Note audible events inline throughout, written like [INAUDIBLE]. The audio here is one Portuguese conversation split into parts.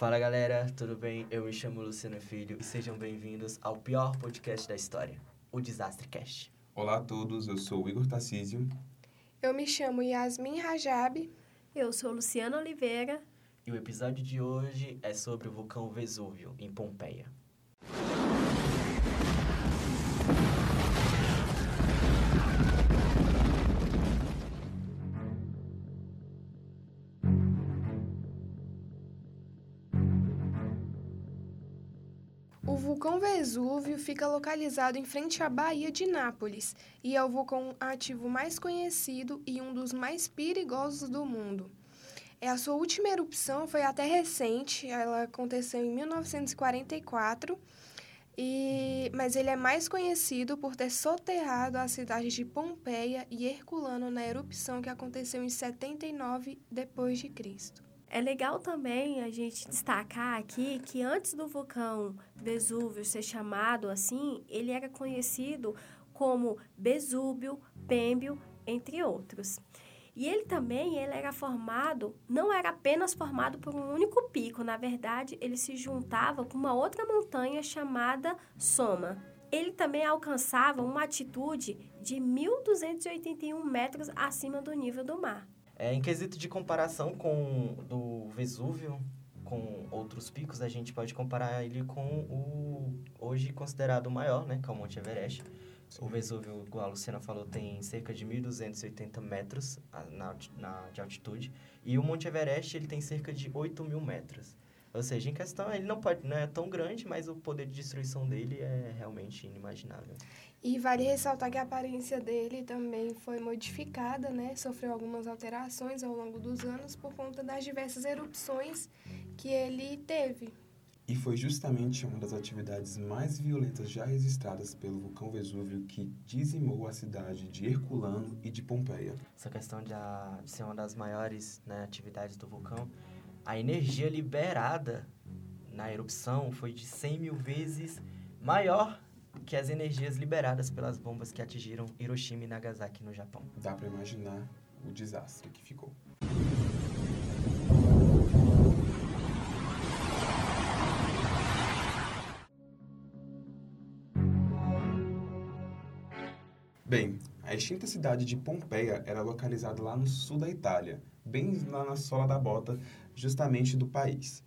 Fala galera, tudo bem? Eu me chamo Luciano Filho e sejam bem-vindos ao pior podcast da história, o Desastre Cast. Olá a todos, eu sou o Igor Tarcísio. Eu me chamo Yasmin Rajab. Eu sou Luciana Oliveira. E o episódio de hoje é sobre o vulcão Vesúvio, em Pompeia. Vulcão Vesúvio fica localizado em frente à Baía de Nápoles e é o vulcão ativo mais conhecido e um dos mais perigosos do mundo. É, a sua última erupção foi até recente, ela aconteceu em 1944, e, mas ele é mais conhecido por ter soterrado as cidades de Pompeia e Herculano na erupção que aconteceu em 79 depois de Cristo. É legal também a gente destacar aqui que antes do vulcão Vesúvio ser chamado assim, ele era conhecido como Vesúbio, Pêmbio, entre outros. E ele também ele era formado, não era apenas formado por um único pico, na verdade, ele se juntava com uma outra montanha chamada Soma. Ele também alcançava uma altitude de 1.281 metros acima do nível do mar. É, em quesito de comparação com do Vesúvio, com outros picos, a gente pode comparar ele com o hoje considerado o maior, né, que é o Monte Everest. O Vesúvio, igual a Luciana falou, tem cerca de 1.280 metros na, na, de altitude. E o Monte Everest, ele tem cerca de 8 mil metros. Ou seja, em questão, ele não, pode, não é tão grande, mas o poder de destruição dele é realmente inimaginável. E vale ressaltar que a aparência dele também foi modificada, né? Sofreu algumas alterações ao longo dos anos por conta das diversas erupções que ele teve. E foi justamente uma das atividades mais violentas já registradas pelo vulcão Vesúvio que dizimou a cidade de Herculano e de Pompeia. Essa questão de, a, de ser uma das maiores né, atividades do vulcão, a energia liberada na erupção foi de 100 mil vezes maior que as energias liberadas pelas bombas que atingiram Hiroshima e Nagasaki no Japão. Dá para imaginar o desastre que ficou. Bem, a extinta cidade de Pompeia era localizada lá no sul da Itália, bem lá na sola da bota, justamente do país.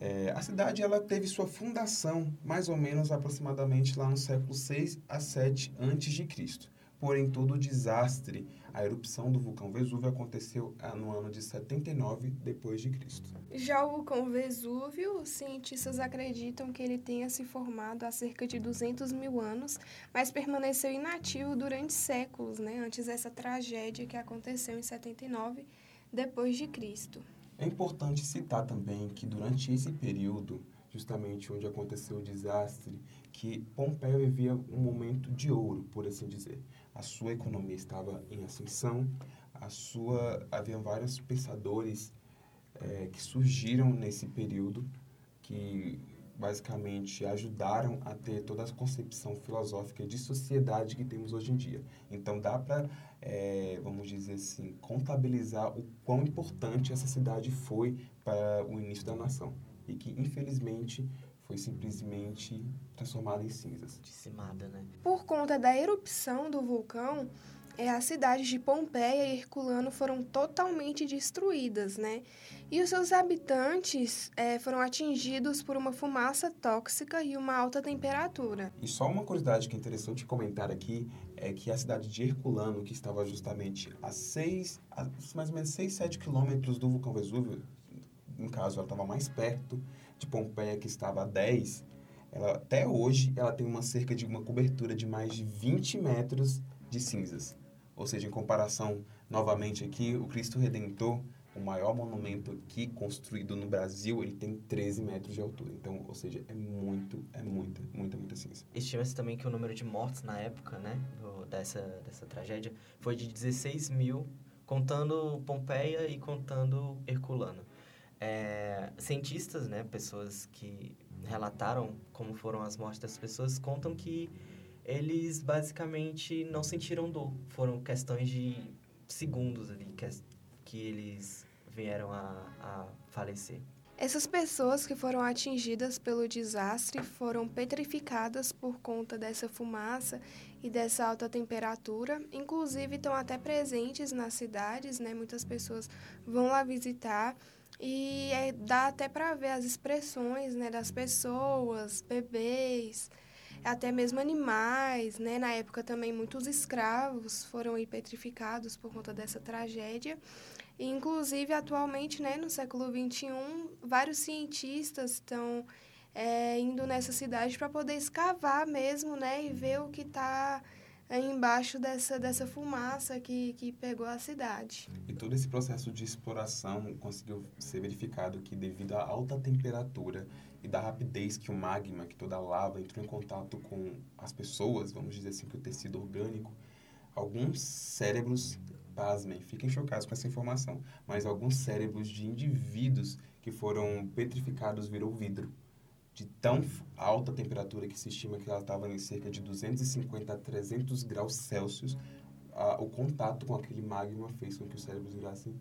É, a cidade ela teve sua fundação mais ou menos aproximadamente lá no século 6 a 7 a.C. Porém, todo o desastre, a erupção do vulcão Vesúvio aconteceu ah, no ano de 79 depois de Cristo. Já o vulcão Vesúvio, os cientistas acreditam que ele tenha se formado há cerca de 200 mil anos, mas permaneceu inativo durante séculos, né, antes dessa tragédia que aconteceu em 79 depois de Cristo. É importante citar também que durante esse período, justamente onde aconteceu o desastre, que Pompeia vivia um momento de ouro, por assim dizer. A sua economia estava em ascensão, a sua havia vários pensadores é, que surgiram nesse período basicamente ajudaram a ter toda a concepção filosófica de sociedade que temos hoje em dia. Então dá para, é, vamos dizer assim, contabilizar o quão importante essa cidade foi para o início da nação e que infelizmente foi simplesmente transformada em cinzas. Dizimada, né? Por conta da erupção do vulcão, é, as cidades de Pompeia e Herculano foram totalmente destruídas, né? E os seus habitantes é, foram atingidos por uma fumaça tóxica e uma alta temperatura. E só uma curiosidade que é interessante comentar aqui é que a cidade de Herculano, que estava justamente a seis, a mais ou menos 6, 7 quilômetros do vulcão Vesúvio, no caso ela estava mais perto de Pompeia, que estava a 10, ela, até hoje ela tem uma cerca de uma cobertura de mais de 20 metros de cinzas. Ou seja, em comparação, novamente aqui, o Cristo Redentor, o maior monumento aqui construído no Brasil, ele tem 13 metros de altura. Então, ou seja, é muito, é muita, muita, muita cinza. Estima-se também que o número de mortos na época, né, do, dessa, dessa tragédia, foi de 16 mil, contando Pompeia e contando Herculano. É, cientistas, né, pessoas que relataram como foram as mortes das pessoas, contam que eles basicamente não sentiram dor. Foram questões de segundos ali que, que eles vieram a, a falecer. Essas pessoas que foram atingidas pelo desastre foram petrificadas por conta dessa fumaça e dessa alta temperatura. Inclusive, estão até presentes nas cidades, né? Muitas pessoas vão lá visitar e é, dá até para ver as expressões né, das pessoas, bebês, até mesmo animais, né? Na época também muitos escravos foram petrificados por conta dessa tragédia. Inclusive, atualmente, né, no século XXI, vários cientistas estão é, indo nessa cidade para poder escavar mesmo, né, e ver o que está embaixo dessa, dessa fumaça que, que pegou a cidade. E todo esse processo de exploração conseguiu ser verificado que devido à alta temperatura e da rapidez que o magma, que toda a lava entrou em contato com as pessoas, vamos dizer assim, que o tecido orgânico, alguns cérebros pasmem, fiquem chocados com essa informação, mas alguns cérebros de indivíduos que foram petrificados virou vidro. De tão alta temperatura que se estima que ela estava em cerca de 250 a 300 graus Celsius, a, o contato com aquele magma fez com que os cérebros virassem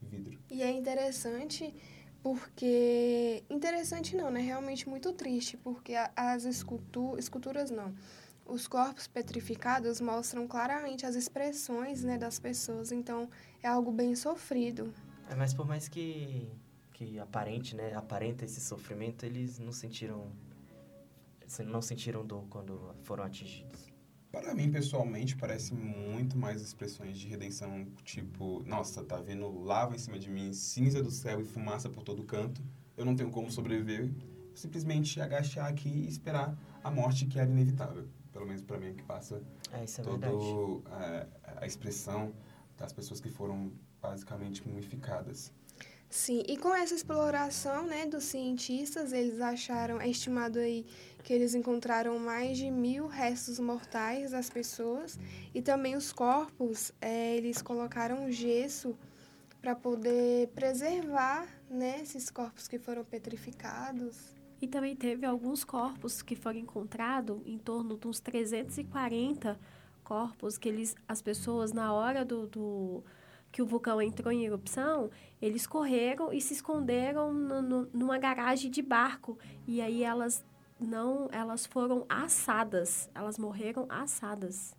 vidro. E é interessante porque interessante não, né? Realmente muito triste, porque as escultu esculturas não os corpos petrificados mostram claramente as expressões né, das pessoas, então é algo bem sofrido. É, mas por mais que, que aparente, né, aparenta esse sofrimento, eles não sentiram não sentiram dor quando foram atingidos. Para mim, pessoalmente, parece muito mais expressões de redenção, tipo, nossa, tá vendo lava em cima de mim, cinza do céu e fumaça por todo canto, eu não tenho como sobreviver, simplesmente agachar aqui e esperar a morte que era inevitável pelo menos para mim, que passa é, isso é toda a, a expressão das pessoas que foram basicamente mumificadas. Sim, e com essa exploração né, dos cientistas, eles acharam, é estimado aí que eles encontraram mais de mil restos mortais das pessoas e também os corpos, é, eles colocaram gesso para poder preservar né, esses corpos que foram petrificados. E também teve alguns corpos que foram encontrados, em torno de uns 340 corpos, que eles, as pessoas, na hora do, do que o vulcão entrou em erupção, eles correram e se esconderam no, no, numa garagem de barco. E aí elas não, elas foram assadas, elas morreram assadas.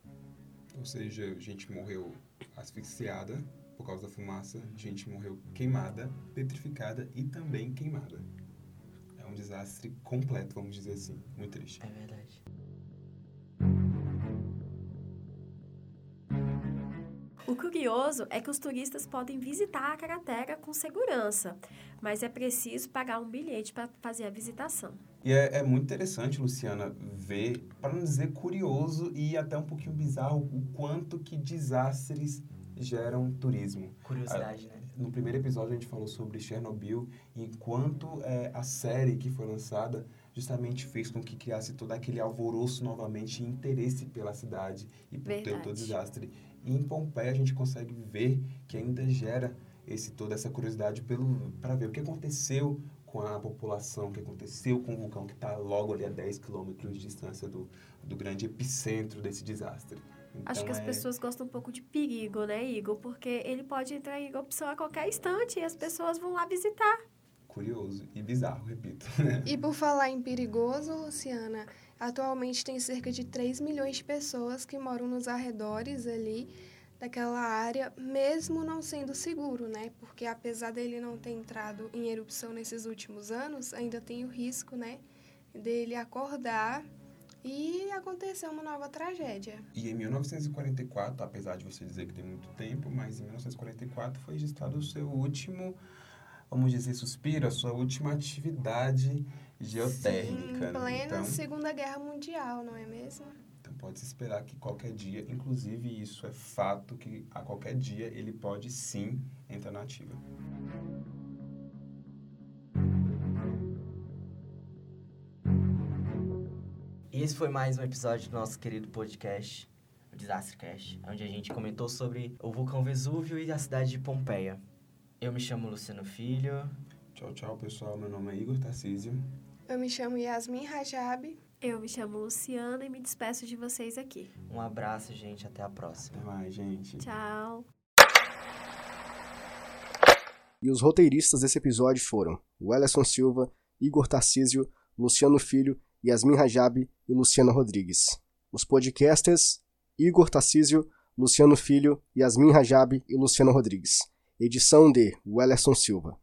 Ou seja, gente morreu asfixiada por causa da fumaça, gente morreu queimada, petrificada e também queimada um desastre completo, vamos dizer assim. Muito triste. É verdade. O curioso é que os turistas podem visitar a cratera com segurança, mas é preciso pagar um bilhete para fazer a visitação. E é, é, muito interessante, Luciana, ver, para não dizer curioso e até um pouquinho bizarro, o quanto que desastres geram turismo. Curiosidade, né? No primeiro episódio a gente falou sobre Chernobyl e enquanto é, a série que foi lançada justamente fez com que criasse todo aquele alvoroço novamente e interesse pela cidade e por todo o desastre. E em Pompeia a gente consegue ver que ainda gera esse toda essa curiosidade pelo para ver o que aconteceu com a população, o que aconteceu com o vulcão que está logo ali a 10 quilômetros de distância do, do grande epicentro desse desastre. Então, Acho que as é... pessoas gostam um pouco de perigo, né, Igor? Porque ele pode entrar em erupção a qualquer instante e as pessoas vão lá visitar. Curioso e bizarro, repito. [LAUGHS] e por falar em perigoso, Luciana, atualmente tem cerca de 3 milhões de pessoas que moram nos arredores ali daquela área, mesmo não sendo seguro, né? Porque apesar dele não ter entrado em erupção nesses últimos anos, ainda tem o risco, né, dele acordar e aconteceu uma nova tragédia. E em 1944, apesar de você dizer que tem muito tempo, mas em 1944 foi registrado o seu último, vamos dizer, suspiro, a sua última atividade geotérmica. Sim, plena então, Segunda Guerra Mundial, não é mesmo? Então pode-se esperar que qualquer dia, inclusive isso é fato, que a qualquer dia ele pode sim entrar na ativa. E esse foi mais um episódio do nosso querido podcast, o Desastre Cast, onde a gente comentou sobre o vulcão Vesúvio e a cidade de Pompeia. Eu me chamo Luciano Filho. Tchau, tchau, pessoal. Meu nome é Igor Tarcísio. Eu me chamo Yasmin Rajab. Eu me chamo Luciana e me despeço de vocês aqui. Um abraço, gente. Até a próxima. Até mais, gente. Tchau. E os roteiristas desse episódio foram Welleson Silva, Igor Tarcísio, Luciano Filho, Yasmin Rajab e Luciana Rodrigues. Os podcasters Igor Tarcísio, Luciano Filho, Yasmin Rajab e Luciana Rodrigues. Edição de Wellerson Silva.